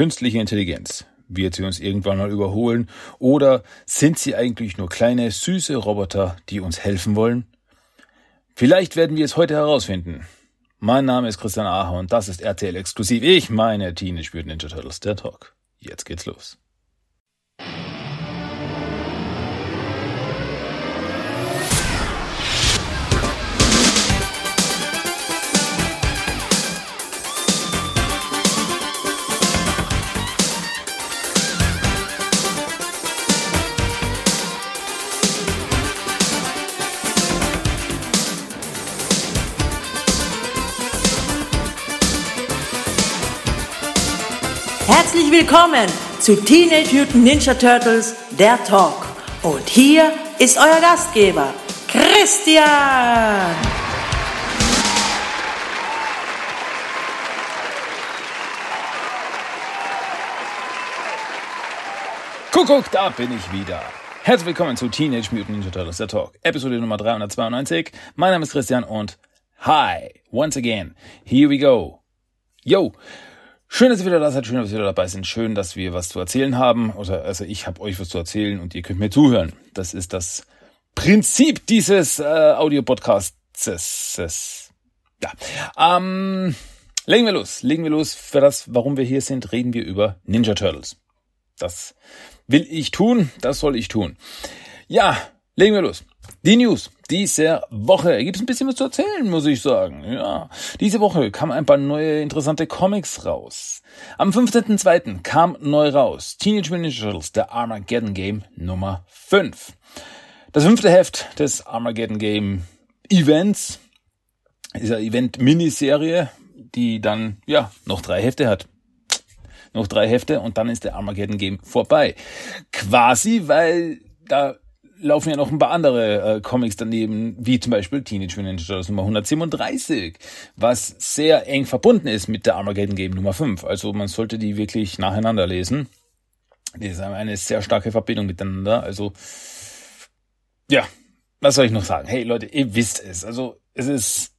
künstliche Intelligenz? Wird sie uns irgendwann mal überholen? Oder sind sie eigentlich nur kleine, süße Roboter, die uns helfen wollen? Vielleicht werden wir es heute herausfinden. Mein Name ist Christian Aher und das ist RTL exklusiv. Ich meine Teenage Mutant Ninja Turtles, der Talk. Jetzt geht's los. Willkommen zu Teenage Mutant Ninja Turtles, der Talk. Und hier ist euer Gastgeber, Christian. Kuckuck, da bin ich wieder. Herzlich willkommen zu Teenage Mutant Ninja Turtles, der Talk. Episode Nummer 392. Mein Name ist Christian und hi, once again, here we go. Yo, Schön, dass ihr wieder da seid, schön, dass ihr wieder dabei sind, schön, dass wir was zu erzählen haben. Oder also ich habe euch was zu erzählen und ihr könnt mir zuhören. Das ist das Prinzip dieses äh, Audio-Podcasts. Ja. Ähm, legen wir los. Legen wir los. Für das, warum wir hier sind, reden wir über Ninja Turtles. Das will ich tun, das soll ich tun. Ja, legen wir los. Die News dieser Woche gibt es ein bisschen was zu erzählen, muss ich sagen. Ja, diese Woche kamen ein paar neue interessante Comics raus. Am 15.02. kam neu raus Teenage Mutant Turtles, der Armageddon Game Nummer 5. Das fünfte Heft des Armageddon Game Events, dieser Event-Miniserie, die dann, ja, noch drei Hefte hat noch drei Hefte und dann ist der Armageddon Game vorbei. Quasi, weil da laufen ja noch ein paar andere äh, Comics daneben, wie zum Beispiel Teenage Mutant Ninja Turtles Nummer 137, was sehr eng verbunden ist mit der Armageddon Game Nummer 5. Also man sollte die wirklich nacheinander lesen. Die ist eine sehr starke Verbindung miteinander. Also ja, was soll ich noch sagen? Hey Leute, ihr wisst es. Also es ist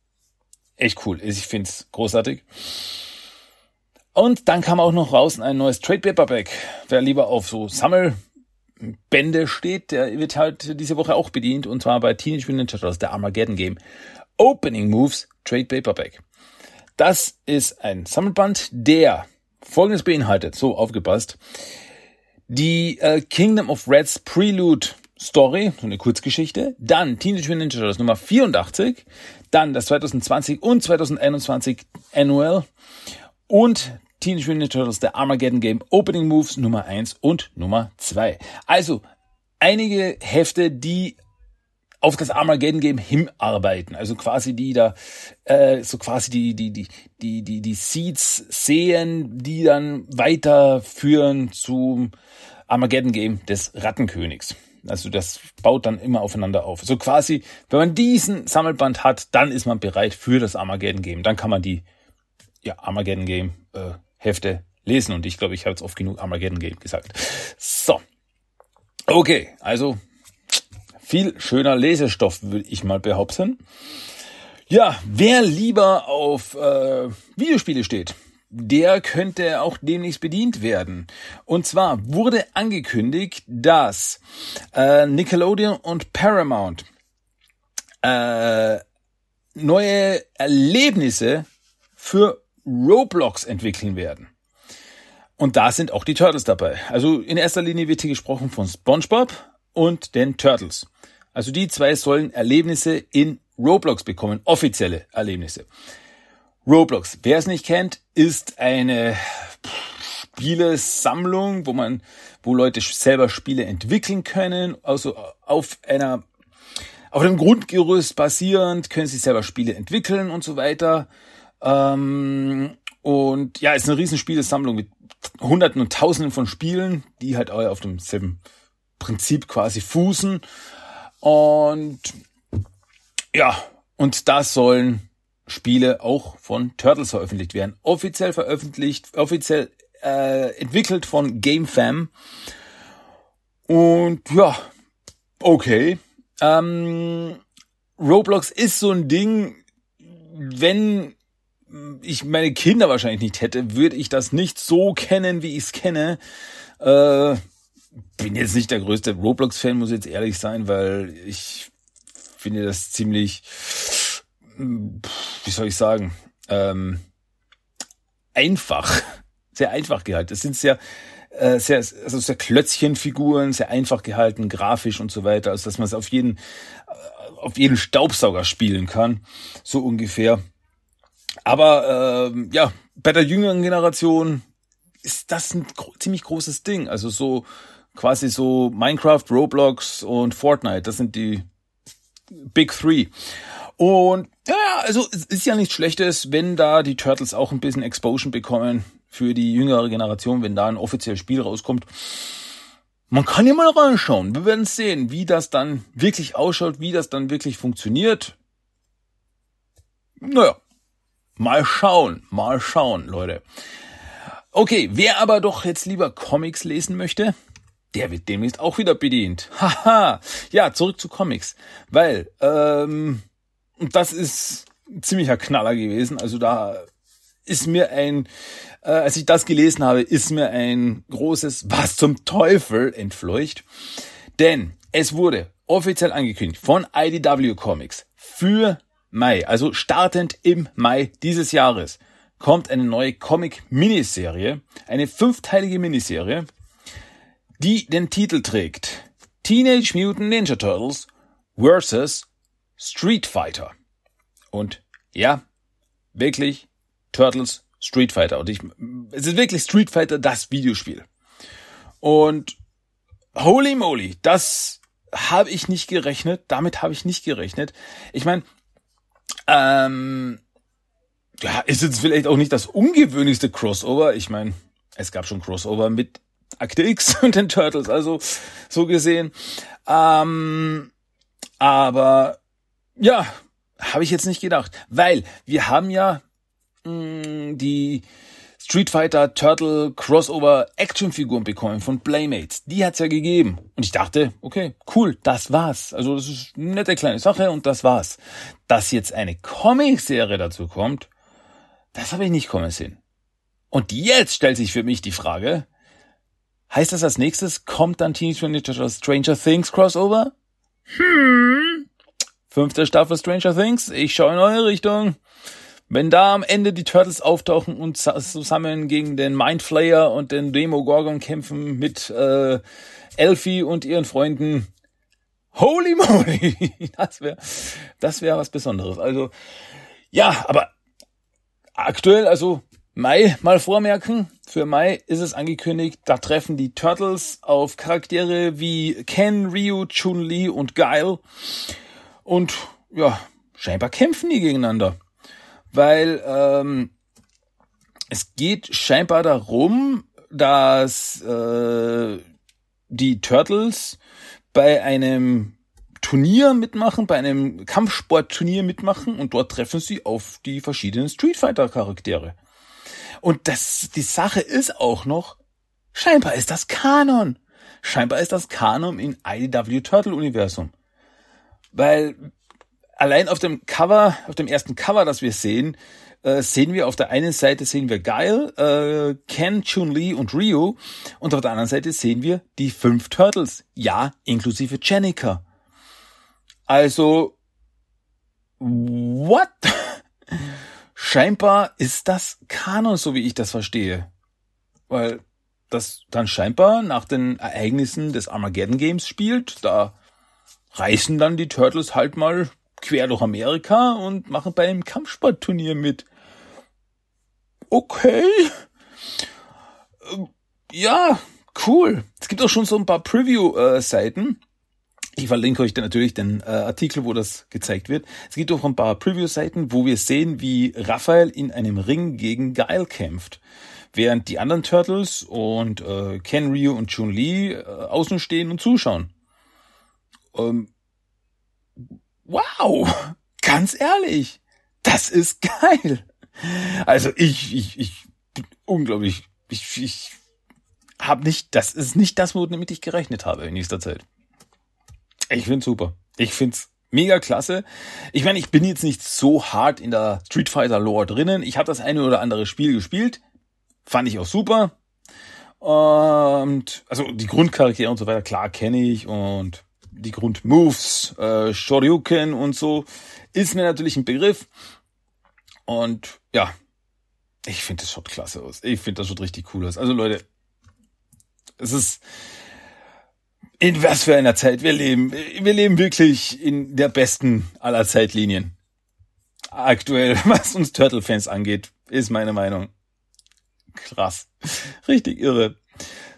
echt cool. Ich find's großartig. Und dann kam auch noch raus ein neues Trade Paperback. Wer lieber auf so Sammel Bände steht, der wird halt diese Woche auch bedient und zwar bei Teenage Mutant Ninja Turtles, der Armageddon Game. Opening Moves Trade Paperback. Das ist ein Sammelband, der folgendes beinhaltet, so aufgepasst. Die äh, Kingdom of Reds Prelude Story, so eine Kurzgeschichte, dann Teenage Mutant Ninja Turtles Nummer 84, dann das 2020 und 2021 Annual und Teenage Mutant Turtles, der Armageddon Game Opening Moves Nummer 1 und Nummer 2. Also einige Hefte, die auf das Armageddon Game hinarbeiten, also quasi die da äh, so quasi die die die die die die Seeds sehen, die dann weiterführen zum Armageddon Game des Rattenkönigs. Also das baut dann immer aufeinander auf. So quasi, wenn man diesen Sammelband hat, dann ist man bereit für das Armageddon Game. Dann kann man die ja Armageddon Game äh, Hefte lesen. Und ich glaube, ich habe jetzt oft genug Armageddon Game gesagt. So. Okay, also viel schöner Lesestoff, würde ich mal behaupten. Ja, wer lieber auf äh, Videospiele steht, der könnte auch demnächst bedient werden. Und zwar wurde angekündigt, dass äh, Nickelodeon und Paramount äh, neue Erlebnisse für Roblox entwickeln werden. Und da sind auch die Turtles dabei. Also in erster Linie wird hier gesprochen von SpongeBob und den Turtles. Also die zwei sollen Erlebnisse in Roblox bekommen, offizielle Erlebnisse. Roblox, wer es nicht kennt, ist eine Spielesammlung, wo man, wo Leute selber Spiele entwickeln können, also auf einer, auf einem Grundgerüst basierend können sie selber Spiele entwickeln und so weiter. Ähm, und ja, ist eine riesen Spielesammlung mit Hunderten und Tausenden von Spielen, die halt auch auf demselben Prinzip quasi fußen. Und ja, und da sollen Spiele auch von Turtles veröffentlicht werden. Offiziell veröffentlicht, offiziell äh, entwickelt von GameFam. Und ja, okay. Ähm, Roblox ist so ein Ding, wenn ich meine Kinder wahrscheinlich nicht hätte, würde ich das nicht so kennen, wie ich es kenne. Äh, bin jetzt nicht der größte Roblox-Fan, muss jetzt ehrlich sein, weil ich finde das ziemlich, wie soll ich sagen, ähm, einfach, sehr einfach gehalten. Das sind sehr, äh, sehr, also sehr Klötzchenfiguren, sehr einfach gehalten, grafisch und so weiter, also dass man es auf jeden, äh, auf jeden Staubsauger spielen kann, so ungefähr. Aber äh, ja, bei der jüngeren Generation ist das ein gro ziemlich großes Ding. Also so quasi so Minecraft, Roblox und Fortnite, das sind die Big Three. Und ja, also es ist ja nichts Schlechtes, wenn da die Turtles auch ein bisschen Exposure bekommen für die jüngere Generation, wenn da ein offizielles Spiel rauskommt. Man kann ja mal reinschauen. Wir werden sehen, wie das dann wirklich ausschaut, wie das dann wirklich funktioniert. Naja, mal schauen, mal schauen, Leute. Okay, wer aber doch jetzt lieber Comics lesen möchte, der wird demnächst auch wieder bedient. Haha. ja, zurück zu Comics. Weil, ähm, das ist ein ziemlicher Knaller gewesen. Also da ist mir ein, äh, als ich das gelesen habe, ist mir ein großes Was zum Teufel entfleucht. Denn es wurde offiziell angekündigt von IDW Comics für Mai, also startend im Mai dieses Jahres, kommt eine neue Comic-Miniserie, eine fünfteilige Miniserie, die den Titel trägt Teenage Mutant Ninja Turtles vs. Street Fighter. Und ja, wirklich Turtles Street Fighter. Und ich, es ist wirklich Street Fighter das Videospiel. Und holy moly, das habe ich nicht gerechnet. Damit habe ich nicht gerechnet. Ich meine, ähm, ja, ist jetzt vielleicht auch nicht das ungewöhnlichste Crossover. Ich meine, es gab schon Crossover mit Akte X und den Turtles, also so gesehen. Ähm, aber ja, habe ich jetzt nicht gedacht, weil wir haben ja mh, die Street Fighter Turtle Crossover Actionfiguren bekommen von Playmates. Die hat's ja gegeben. Und ich dachte, okay, cool, das war's. Also das ist eine nette kleine Sache und das war's. Dass jetzt eine Comic-Serie dazu kommt, das habe ich nicht kommen sehen. Und jetzt stellt sich für mich die Frage, heißt das als nächstes kommt dann Teenage Mutant Ninja Stranger Things Crossover? Hm. Fünfte Staffel Stranger Things, ich schaue in eure Richtung. Wenn da am Ende die Turtles auftauchen und zusammen gegen den Mindflayer und den Demogorgon kämpfen mit äh, Elfie und ihren Freunden, holy moly, das wäre das wäre was Besonderes. Also ja, aber aktuell, also Mai mal vormerken. Für Mai ist es angekündigt, da treffen die Turtles auf Charaktere wie Ken, Ryu, Chun-Li und Guile. Und ja, scheinbar kämpfen die gegeneinander weil ähm, es geht scheinbar darum, dass äh, die Turtles bei einem Turnier mitmachen, bei einem Kampfsportturnier mitmachen und dort treffen sie auf die verschiedenen Street Fighter Charaktere. Und das, die Sache ist auch noch, scheinbar ist das Kanon. Scheinbar ist das Kanon im IDW Turtle Universum. Weil allein auf dem Cover, auf dem ersten Cover, das wir sehen, äh, sehen wir auf der einen Seite sehen wir Guile, äh, Ken, Chun-Li und Ryu und auf der anderen Seite sehen wir die fünf Turtles, ja, inklusive Jenica. Also, what? scheinbar ist das Kanon, so wie ich das verstehe. Weil das dann scheinbar nach den Ereignissen des Armageddon Games spielt, da reißen dann die Turtles halt mal quer durch Amerika und machen bei einem Kampfsportturnier mit. Okay. Ja, cool. Es gibt auch schon so ein paar Preview-Seiten. Ich verlinke euch dann natürlich den äh, Artikel, wo das gezeigt wird. Es gibt auch ein paar Preview-Seiten, wo wir sehen, wie Raphael in einem Ring gegen Guile kämpft. Während die anderen Turtles und äh, Ken, Ryu und Chun-Li äh, außen stehen und zuschauen. Ähm, wow, ganz ehrlich, das ist geil. Also ich, ich, ich bin unglaublich, ich, ich habe nicht, das ist nicht das, womit ich gerechnet habe in nächster Zeit. Ich find's super. Ich find's mega klasse. Ich meine, ich bin jetzt nicht so hart in der Street Fighter Lore drinnen. Ich habe das eine oder andere Spiel gespielt. Fand ich auch super. Und also die Grundcharaktere und so weiter, klar kenne ich und die Grundmoves, äh, Shoryuken und so, ist mir natürlich ein Begriff. Und ja, ich finde das schaut klasse aus. Ich finde das schaut richtig cool aus. Also Leute, es ist in was für einer Zeit wir leben. Wir leben wirklich in der besten aller Zeitlinien. Aktuell, was uns Turtle-Fans angeht, ist meine Meinung. Krass. Richtig irre.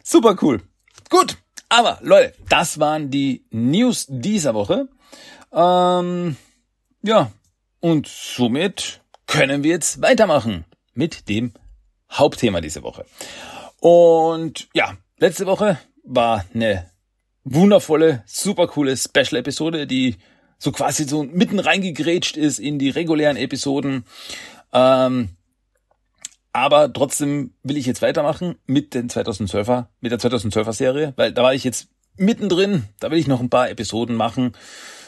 Super cool. Gut. Aber Leute, das waren die News dieser Woche. Ähm, ja. Und somit können wir jetzt weitermachen mit dem Hauptthema dieser Woche. Und ja, letzte Woche war eine wundervolle, super coole Special-Episode, die so quasi so mitten reingegrätscht ist in die regulären Episoden. Ähm, aber trotzdem will ich jetzt weitermachen mit den 2012er, mit der 2012er Serie, weil da war ich jetzt mittendrin. Da will ich noch ein paar Episoden machen,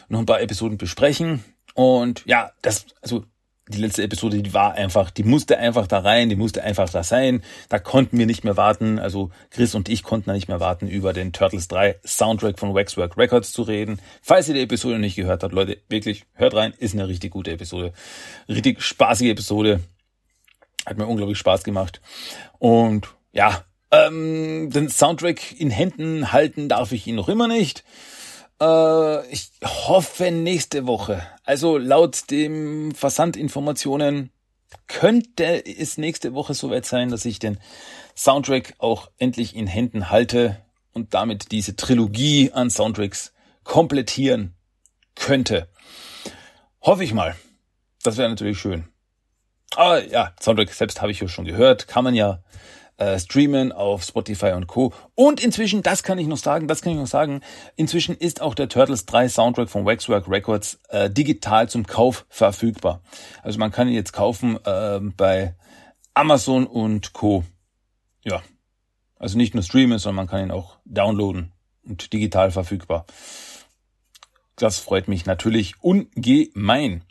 noch ein paar Episoden besprechen. Und ja, das, also die letzte Episode, die war einfach, die musste einfach da rein, die musste einfach da sein. Da konnten wir nicht mehr warten. Also Chris und ich konnten da nicht mehr warten, über den Turtles 3 Soundtrack von Waxwork Records zu reden. Falls ihr die Episode nicht gehört habt, Leute, wirklich, hört rein, ist eine richtig gute Episode. Richtig spaßige Episode. Hat mir unglaublich Spaß gemacht. Und ja, ähm, den Soundtrack in Händen halten darf ich ihn noch immer nicht. Äh, ich hoffe nächste Woche. Also laut dem Versandinformationen könnte es nächste Woche soweit sein, dass ich den Soundtrack auch endlich in Händen halte und damit diese Trilogie an Soundtracks komplettieren könnte. Hoffe ich mal. Das wäre natürlich schön. Aber ja, Soundtrack selbst habe ich ja schon gehört. Kann man ja äh, streamen auf Spotify und Co. Und inzwischen, das kann ich noch sagen, das kann ich noch sagen, inzwischen ist auch der Turtles 3 Soundtrack von Waxwork Records äh, digital zum Kauf verfügbar. Also man kann ihn jetzt kaufen äh, bei Amazon und Co. Ja, also nicht nur streamen, sondern man kann ihn auch downloaden und digital verfügbar. Das freut mich natürlich ungemein.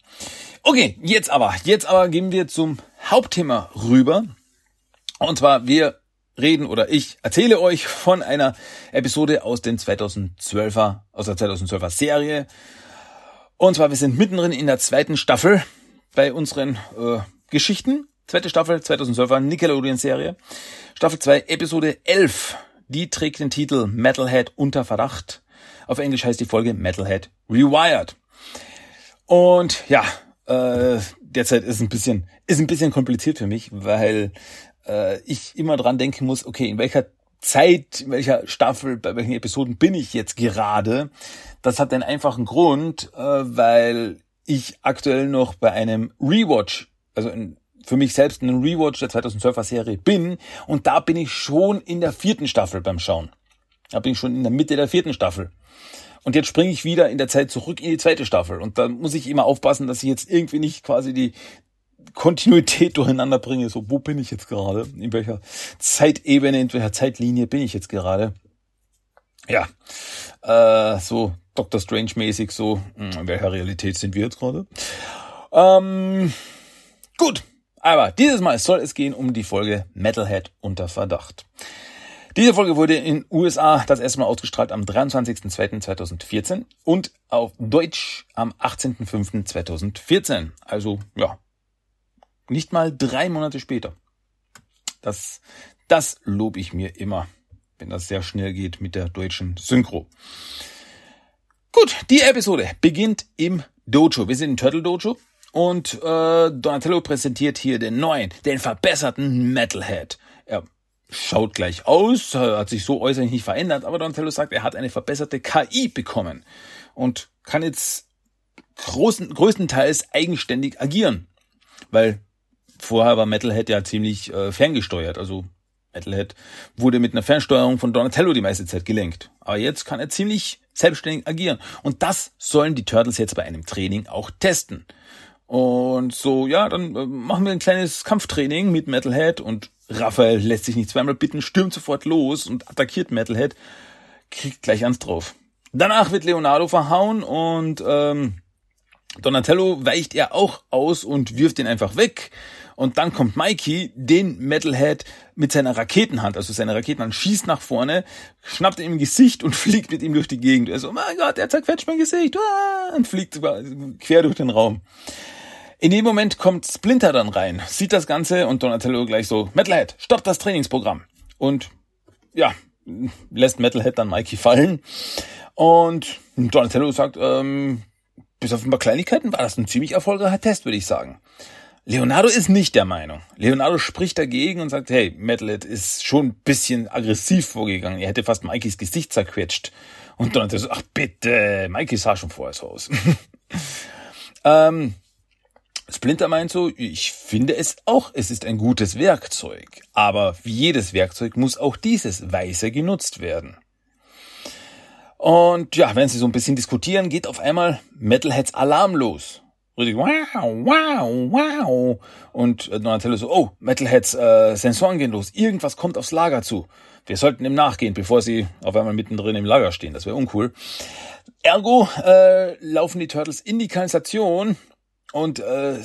Okay, jetzt aber, jetzt aber gehen wir zum Hauptthema rüber. Und zwar, wir reden oder ich erzähle euch von einer Episode aus den 2012er, aus der 2012er Serie. Und zwar, wir sind mittendrin in der zweiten Staffel bei unseren äh, Geschichten. Zweite Staffel 2012er Nickelodeon Serie. Staffel 2, Episode 11. Die trägt den Titel Metalhead unter Verdacht. Auf Englisch heißt die Folge Metalhead Rewired. Und ja, äh, derzeit ist ein bisschen ist ein bisschen kompliziert für mich, weil äh, ich immer dran denken muss, okay, in welcher Zeit, in welcher Staffel, bei welchen Episoden bin ich jetzt gerade? Das hat einen einfachen Grund, äh, weil ich aktuell noch bei einem Rewatch, also in, für mich selbst einen Rewatch der 2012er Serie bin und da bin ich schon in der vierten Staffel beim Schauen. Da bin ich schon in der Mitte der vierten Staffel. Und jetzt springe ich wieder in der Zeit zurück in die zweite Staffel. Und da muss ich immer aufpassen, dass ich jetzt irgendwie nicht quasi die, Kontinuität durcheinander bringe. So, wo bin ich jetzt gerade? In welcher Zeitebene, in welcher Zeitlinie bin ich jetzt gerade? Ja, äh, so Doctor Strange mäßig, so, hm, in welcher Realität sind wir jetzt gerade? Ähm, gut, aber dieses Mal soll es gehen um die Folge Metalhead unter Verdacht. Diese Folge wurde in USA das erste Mal ausgestrahlt am 23.02.2014 und auf Deutsch am 18.05.2014. Also ja, nicht mal drei Monate später. Das, das lobe ich mir immer, wenn das sehr schnell geht mit der deutschen Synchro. Gut, die Episode beginnt im Dojo. Wir sind im Turtle Dojo und äh, Donatello präsentiert hier den neuen, den verbesserten Metalhead. Er schaut gleich aus, hat sich so äußerlich nicht verändert, aber Donatello sagt, er hat eine verbesserte KI bekommen und kann jetzt großen, größtenteils eigenständig agieren, weil vorher war Metalhead ja ziemlich äh, ferngesteuert. Also Metalhead wurde mit einer Fernsteuerung von Donatello die meiste Zeit gelenkt. Aber jetzt kann er ziemlich selbstständig agieren. Und das sollen die Turtles jetzt bei einem Training auch testen. Und so, ja, dann äh, machen wir ein kleines Kampftraining mit Metalhead und Raphael lässt sich nicht zweimal bitten, stürmt sofort los und attackiert Metalhead, kriegt gleich ans drauf. Danach wird Leonardo verhauen und ähm, Donatello weicht er auch aus und wirft ihn einfach weg. Und dann kommt Mikey, den Metalhead, mit seiner Raketenhand, also seine Raketenhand schießt nach vorne, schnappt ihm im Gesicht und fliegt mit ihm durch die Gegend. Er so, mein Gott, er zerquetscht mein Gesicht, und fliegt quer durch den Raum. In dem Moment kommt Splinter dann rein, sieht das Ganze und Donatello gleich so, Metalhead, stopp das Trainingsprogramm. Und ja, lässt Metalhead dann Mikey fallen. Und Donatello sagt, ähm, bis auf ein paar Kleinigkeiten war das ein ziemlich erfolgreicher Test, würde ich sagen. Leonardo ist nicht der Meinung. Leonardo spricht dagegen und sagt, hey, Metalhead ist schon ein bisschen aggressiv vorgegangen. Er hätte fast Mikeys Gesicht zerquetscht. Und Donatello so, ach bitte, Mikey sah schon vorher so aus. ähm, Splinter meint so, ich finde es auch, es ist ein gutes Werkzeug. Aber wie jedes Werkzeug muss auch dieses weise genutzt werden. Und ja, wenn sie so ein bisschen diskutieren, geht auf einmal Metalheads Alarm los. Richtig, wow, wow, wow. Und Donatello so, oh, Metalheads äh, Sensoren gehen los. Irgendwas kommt aufs Lager zu. Wir sollten ihm nachgehen, bevor sie auf einmal mittendrin im Lager stehen. Das wäre uncool. Ergo äh, laufen die Turtles in die Kanalisation und äh,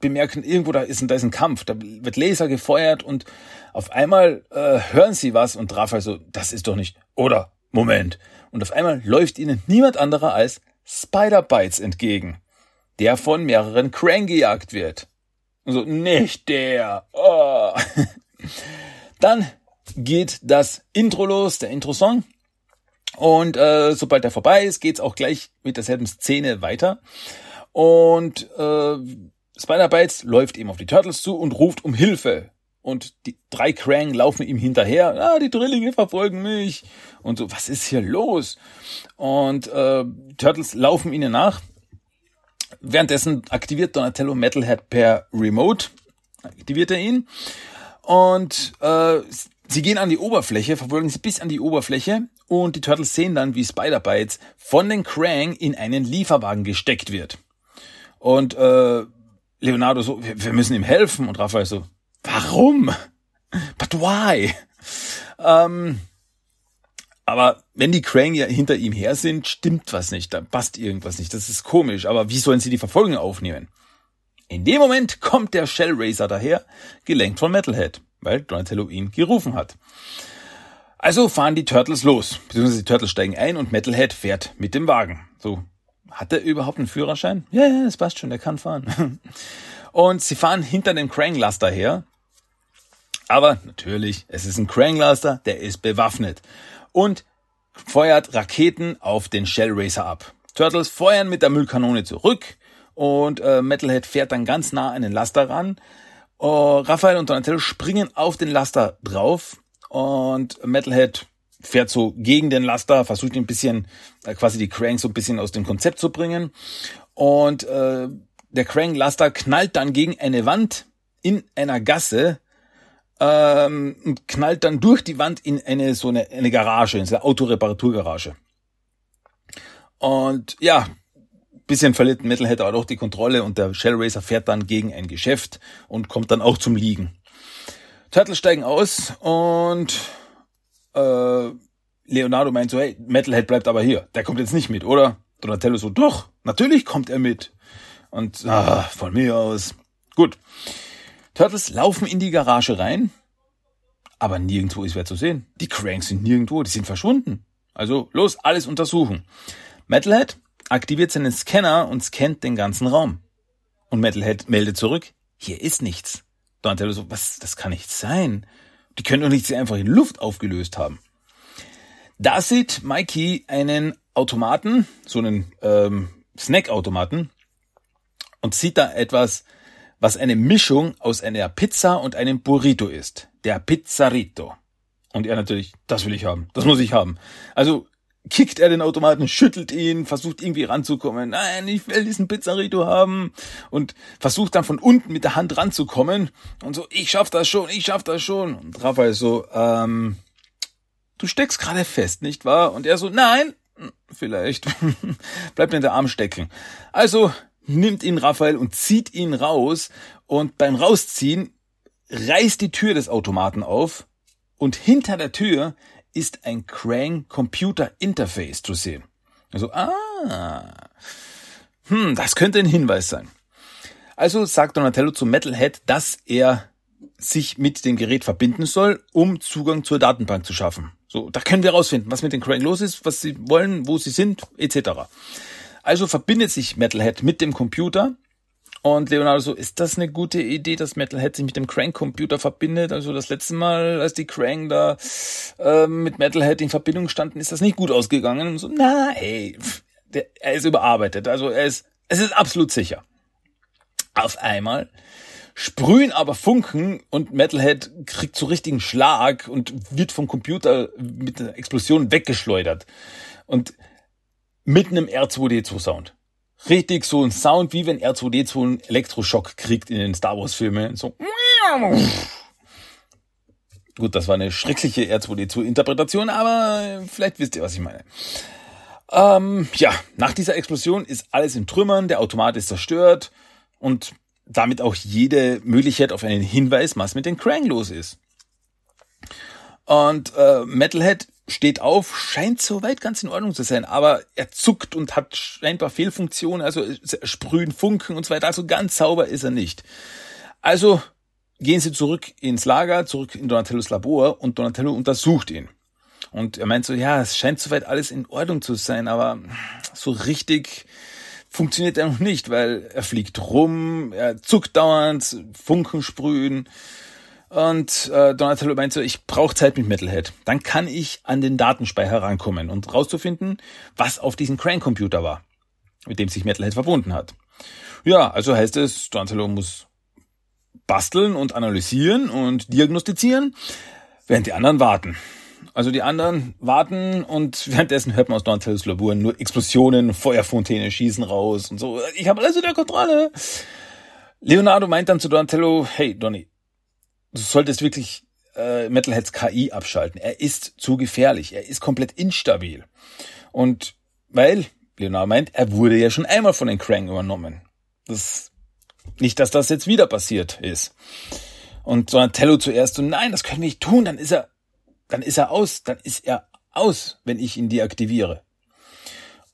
bemerken, irgendwo da ist, ein, da ist ein Kampf. Da wird Laser gefeuert und auf einmal äh, hören sie was und Raphael so, das ist doch nicht. Oder, Moment, und auf einmal läuft ihnen niemand anderer als Spider-Bites entgegen, der von mehreren Krang gejagt wird. Und so, nicht der. Oh. Dann geht das Intro los, der Intro-Song. Und äh, sobald der vorbei ist, geht's auch gleich mit derselben Szene weiter. Und äh, Spider-Bites läuft eben auf die Turtles zu und ruft um Hilfe und die drei Krang laufen ihm hinterher. Ah, die Drillinge verfolgen mich. Und so, was ist hier los? Und äh, Turtles laufen ihnen nach. Währenddessen aktiviert Donatello Metalhead per Remote. Aktiviert er ihn. Und äh, sie gehen an die Oberfläche, verfolgen sie bis an die Oberfläche. Und die Turtles sehen dann, wie Spider-Bites von den Krang in einen Lieferwagen gesteckt wird. Und äh, Leonardo so, wir, wir müssen ihm helfen. Und Raphael so, Warum? But why? Ähm, aber wenn die Krang ja hinter ihm her sind, stimmt was nicht, da passt irgendwas nicht. Das ist komisch. Aber wie sollen sie die Verfolgung aufnehmen? In dem Moment kommt der Shell Racer daher, gelenkt von Metalhead, weil Donatello ihn gerufen hat. Also fahren die Turtles los, beziehungsweise die Turtles steigen ein und Metalhead fährt mit dem Wagen. So, hat er überhaupt einen Führerschein? Ja, ja, das passt schon, der kann fahren. Und sie fahren hinter dem Krang Laster her, aber natürlich, es ist ein Kranglaster, der ist bewaffnet und feuert Raketen auf den Shell Racer ab. Turtles feuern mit der Müllkanone zurück und äh, Metalhead fährt dann ganz nah an den Laster ran. Oh, Raphael und Donatello springen auf den Laster drauf und Metalhead fährt so gegen den Laster, versucht ein bisschen äh, quasi die Crank so ein bisschen aus dem Konzept zu bringen und äh, der Crank Laster knallt dann gegen eine Wand in einer Gasse ähm, und knallt dann durch die Wand in eine so eine, eine Garage, in so eine Autoreparaturgarage. Und ja, bisschen verliert Metalhead aber auch die Kontrolle und der Shell Racer fährt dann gegen ein Geschäft und kommt dann auch zum Liegen. Turtles steigen aus und äh, Leonardo meint so, hey, Metalhead bleibt aber hier. Der kommt jetzt nicht mit, oder? Donatello so, doch, natürlich kommt er mit. Und ah, von mir aus. Gut. Turtles laufen in die Garage rein, aber nirgendwo ist wer zu sehen. Die Cranks sind nirgendwo, die sind verschwunden. Also los, alles untersuchen. Metalhead aktiviert seinen Scanner und scannt den ganzen Raum. Und Metalhead meldet zurück, hier ist nichts. Donatello so, was, das kann nicht sein. Die können doch nicht einfach in Luft aufgelöst haben. Da sieht Mikey einen Automaten, so einen ähm, Snackautomaten, und sieht da etwas was eine Mischung aus einer Pizza und einem Burrito ist. Der Pizzarito. Und er natürlich, das will ich haben, das muss ich haben. Also kickt er den Automaten, schüttelt ihn, versucht irgendwie ranzukommen. Nein, ich will diesen Pizzarito haben. Und versucht dann von unten mit der Hand ranzukommen. Und so, ich schaff das schon, ich schaff das schon. Und Raphael so, ähm, du steckst gerade fest, nicht wahr? Und er so, nein, vielleicht. Bleibt mir der Arm stecken. Also nimmt ihn Raphael und zieht ihn raus und beim Rausziehen reißt die Tür des Automaten auf und hinter der Tür ist ein Krang Computer Interface zu sehen. Also, ah, hm, das könnte ein Hinweis sein. Also sagt Donatello zu Metalhead, dass er sich mit dem Gerät verbinden soll, um Zugang zur Datenbank zu schaffen. So, da können wir rausfinden, was mit den Krang los ist, was sie wollen, wo sie sind, etc. Also verbindet sich Metalhead mit dem Computer und Leonardo so, ist das eine gute Idee, dass Metalhead sich mit dem Crank-Computer verbindet? Also das letzte Mal, als die Crank da äh, mit Metalhead in Verbindung standen, ist das nicht gut ausgegangen. Und so, na, hey, der, er ist überarbeitet. Also er ist, es ist absolut sicher. Auf einmal sprühen aber Funken und Metalhead kriegt so richtigen Schlag und wird vom Computer mit einer Explosion weggeschleudert. Und mit einem R2D2 Sound. Richtig so ein Sound, wie wenn R2D2 einen Elektroschock kriegt in den Star Wars Filmen. So. Gut, das war eine schreckliche R2D2 Interpretation, aber vielleicht wisst ihr, was ich meine. Ähm, ja, nach dieser Explosion ist alles in Trümmern, der Automat ist zerstört und damit auch jede Möglichkeit auf einen Hinweis, was mit den Krang los ist. Und äh, Metalhead steht auf, scheint soweit ganz in Ordnung zu sein, aber er zuckt und hat scheinbar Fehlfunktionen, also sprühen Funken und so weiter, also ganz sauber ist er nicht. Also gehen sie zurück ins Lager, zurück in Donatellos Labor und Donatello untersucht ihn. Und er meint so, ja, es scheint soweit alles in Ordnung zu sein, aber so richtig funktioniert er noch nicht, weil er fliegt rum, er zuckt dauernd, Funken sprühen. Und äh, Donatello meint so, ich brauche Zeit mit Metalhead. Dann kann ich an den Datenspeicher rankommen und rauszufinden, was auf diesem Crank-Computer war, mit dem sich Metalhead verbunden hat. Ja, also heißt es, Donatello muss basteln und analysieren und diagnostizieren, während die anderen warten. Also die anderen warten und währenddessen hört man aus Donatellos Labor nur Explosionen, Feuerfontäne schießen raus und so. Ich habe alles unter Kontrolle. Leonardo meint dann zu Donatello, hey Donny, du solltest wirklich äh, Metalheads KI abschalten. Er ist zu gefährlich. Er ist komplett instabil. Und weil, Leonardo meint, er wurde ja schon einmal von den Krang übernommen. Das, nicht, dass das jetzt wieder passiert ist. Und Donatello zuerst so, nein, das können wir nicht tun, dann ist er, dann ist er aus, dann ist er aus, wenn ich ihn deaktiviere.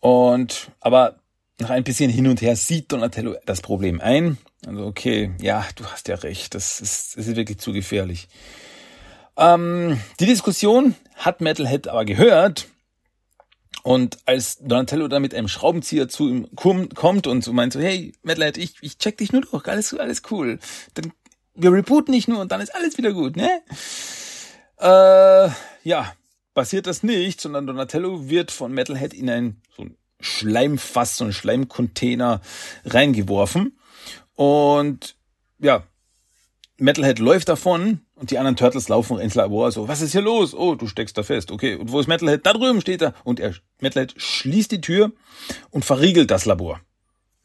Und, aber nach ein bisschen hin und her sieht Donatello das Problem ein also okay, ja, du hast ja recht, das ist, das ist wirklich zu gefährlich. Ähm, die Diskussion hat Metalhead aber gehört und als Donatello da mit einem Schraubenzieher zu ihm kommt und so meint so, hey, Metalhead, ich, ich check dich nur durch, alles, alles cool. Dann, wir rebooten nicht nur und dann ist alles wieder gut, ne? Äh, ja, passiert das nicht, sondern Donatello wird von Metalhead in ein so ein Schleimfass, so ein Schleimcontainer reingeworfen. Und ja, Metalhead läuft davon und die anderen Turtles laufen ins Labor so, was ist hier los? Oh, du steckst da fest. Okay, und wo ist Metalhead? Da drüben steht er. Und er, Metalhead schließt die Tür und verriegelt das Labor.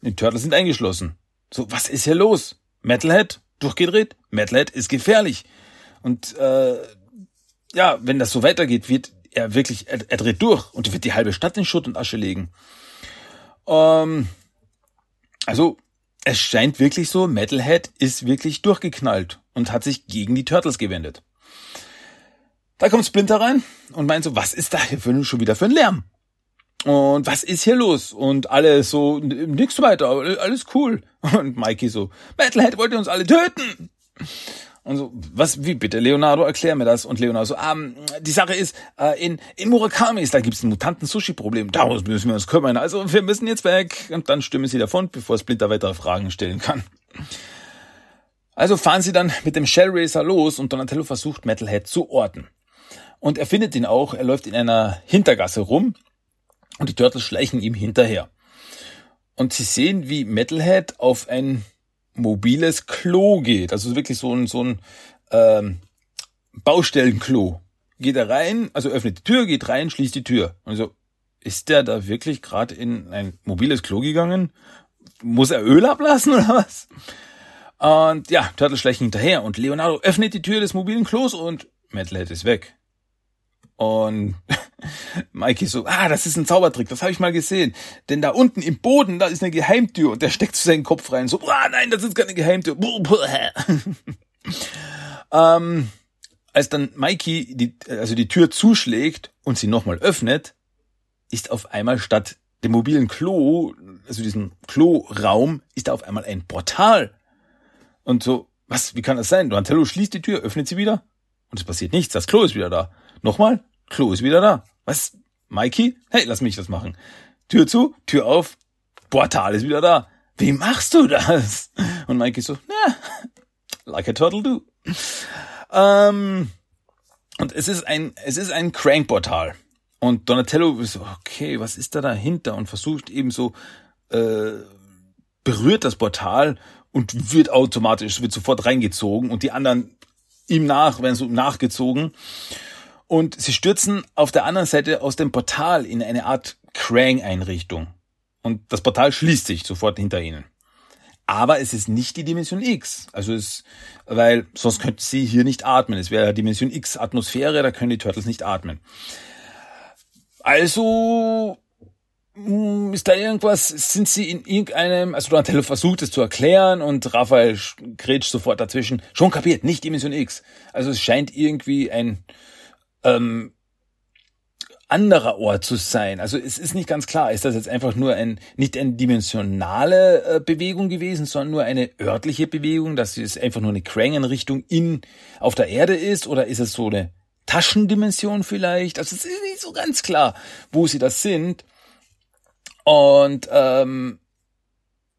Die Turtles sind eingeschlossen. So, was ist hier los? Metalhead, durchgedreht? Metalhead ist gefährlich. Und äh, ja, wenn das so weitergeht, wird er wirklich, er, er dreht durch und wird die halbe Stadt in Schutt und Asche legen. Ähm, also es scheint wirklich so, Metalhead ist wirklich durchgeknallt und hat sich gegen die Turtles gewendet. Da kommt Splinter rein und meint so, was ist da hier für, schon wieder für ein Lärm? Und was ist hier los? Und alle so, nix weiter, alles cool. Und Mikey so, Metalhead wollte uns alle töten. Und so, was, wie bitte, Leonardo, erklär mir das. Und Leonardo so, ähm, die Sache ist, äh, in, in Murakamis, da gibt's ein Mutanten-Sushi-Problem. Daraus müssen wir uns kümmern. Also wir müssen jetzt weg. Und dann stimmen sie davon, bevor Splinter weitere Fragen stellen kann. Also fahren sie dann mit dem Shell Racer los und Donatello versucht Metalhead zu orten. Und er findet ihn auch, er läuft in einer Hintergasse rum und die Turtles schleichen ihm hinterher. Und sie sehen, wie Metalhead auf ein mobiles Klo geht. Also wirklich so ein, so ein ähm, Baustellenklo. Geht er rein, also öffnet die Tür, geht rein, schließt die Tür. Also ist der da wirklich gerade in ein mobiles Klo gegangen? Muss er Öl ablassen oder was? Und ja, Turtle schleicht hinterher und Leonardo öffnet die Tür des mobilen Klos und Metalhead ist weg. Und Mikey so, ah, das ist ein Zaubertrick, das habe ich mal gesehen. Denn da unten im Boden, da ist eine Geheimtür und der steckt zu seinen Kopf rein. So, ah, nein, das ist keine Geheimtür. ähm, als dann Mikey die, also die Tür zuschlägt und sie nochmal öffnet, ist auf einmal statt dem mobilen Klo also diesem Kloraum, ist da auf einmal ein Portal. Und so, was, wie kann das sein? Donatello schließt die Tür, öffnet sie wieder und es passiert nichts. Das Klo ist wieder da. Nochmal, Klo ist wieder da. Was? Mikey? Hey, lass mich das machen. Tür zu, Tür auf, Portal ist wieder da. Wie machst du das? Und Mikey so, na, like a turtle do. Ähm, und es ist ein, es ist ein Crank-Portal. Und Donatello so, okay, was ist da dahinter? Und versucht eben so, äh, berührt das Portal und wird automatisch, wird sofort reingezogen und die anderen ihm nach, werden so nachgezogen. Und sie stürzen auf der anderen Seite aus dem Portal in eine Art Krang-Einrichtung. Und das Portal schließt sich sofort hinter ihnen. Aber es ist nicht die Dimension X. Also es, weil sonst könnten sie hier nicht atmen. Es wäre Dimension X Atmosphäre, da können die Turtles nicht atmen. Also hm, ist da irgendwas, sind sie in irgendeinem, also Donatello versucht es zu erklären und Raphael grätscht sofort dazwischen. Schon kapiert, nicht Dimension X. Also es scheint irgendwie ein ähm, anderer Ort zu sein. Also es ist nicht ganz klar, ist das jetzt einfach nur ein nicht eine dimensionale äh, Bewegung gewesen, sondern nur eine örtliche Bewegung, dass es einfach nur eine Krang-Richtung in auf der Erde ist oder ist es so eine Taschendimension vielleicht? Also es ist nicht so ganz klar, wo sie das sind. Und ähm,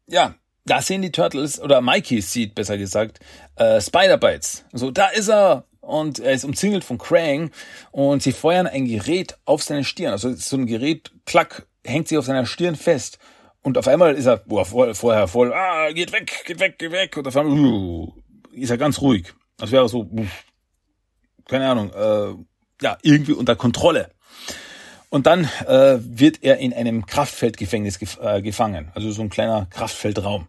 ja, da sehen die Turtles oder Mikey sieht besser gesagt äh, Spider-Bites. So, da ist er und er ist umzingelt von Krang und sie feuern ein Gerät auf seine Stirn. Also so ein Gerät, klack, hängt sie auf seiner Stirn fest. Und auf einmal ist er boah, voll, vorher voll, ah, geht weg, geht weg, geht weg. Und auf einmal uh, ist er ganz ruhig. Das wäre so, uh, keine Ahnung, äh, ja, irgendwie unter Kontrolle. Und dann äh, wird er in einem Kraftfeldgefängnis gef äh, gefangen, also so ein kleiner Kraftfeldraum.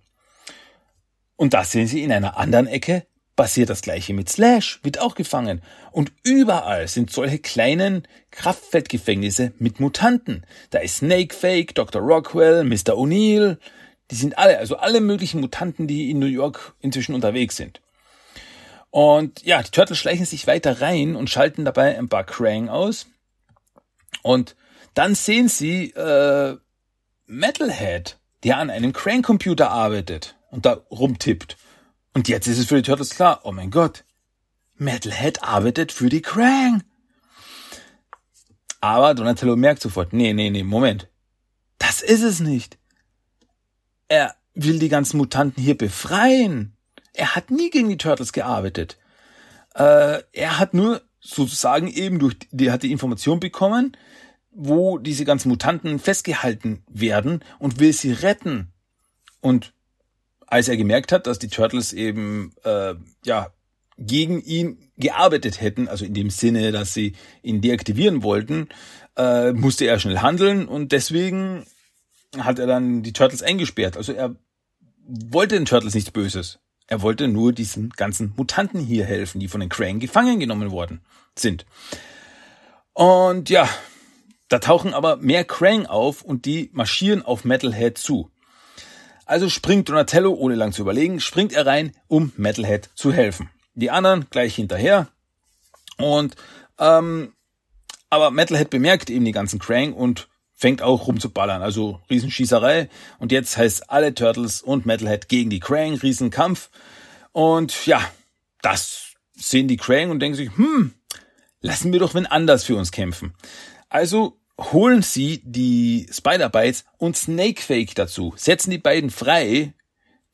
Und da sehen Sie in einer anderen Ecke passiert das gleiche mit Slash, wird auch gefangen. Und überall sind solche kleinen Kraftfeldgefängnisse mit Mutanten. Da ist Snake Fake, Dr. Rockwell, Mr. O'Neill. Die sind alle, also alle möglichen Mutanten, die in New York inzwischen unterwegs sind. Und ja, die Turtles schleichen sich weiter rein und schalten dabei ein paar Krang aus. Und dann sehen sie äh, Metalhead, der an einem Krang-Computer arbeitet und da rumtippt. Und jetzt ist es für die Turtles klar, oh mein Gott, Metalhead arbeitet für die Krang. Aber Donatello merkt sofort, nee, nee, nee, Moment. Das ist es nicht. Er will die ganzen Mutanten hier befreien. Er hat nie gegen die Turtles gearbeitet. Äh, er hat nur sozusagen eben durch, die hat die Information bekommen, wo diese ganzen Mutanten festgehalten werden und will sie retten. Und als er gemerkt hat, dass die Turtles eben äh, ja gegen ihn gearbeitet hätten, also in dem Sinne, dass sie ihn deaktivieren wollten, äh, musste er schnell handeln und deswegen hat er dann die Turtles eingesperrt. Also er wollte den Turtles nichts Böses. Er wollte nur diesen ganzen Mutanten hier helfen, die von den Krang gefangen genommen worden sind. Und ja, da tauchen aber mehr Krang auf und die marschieren auf Metalhead zu. Also springt Donatello, ohne lang zu überlegen, springt er rein, um Metalhead zu helfen. Die anderen gleich hinterher. Und ähm, aber Metalhead bemerkt eben die ganzen Krang und fängt auch rum zu ballern. Also Riesenschießerei. Und jetzt heißt alle Turtles und Metalhead gegen die Krang, Riesenkampf. Und ja, das sehen die Krang und denken sich, hm, lassen wir doch wen anders für uns kämpfen. Also holen sie die Spider-Bites und Snakefake dazu, setzen die beiden frei,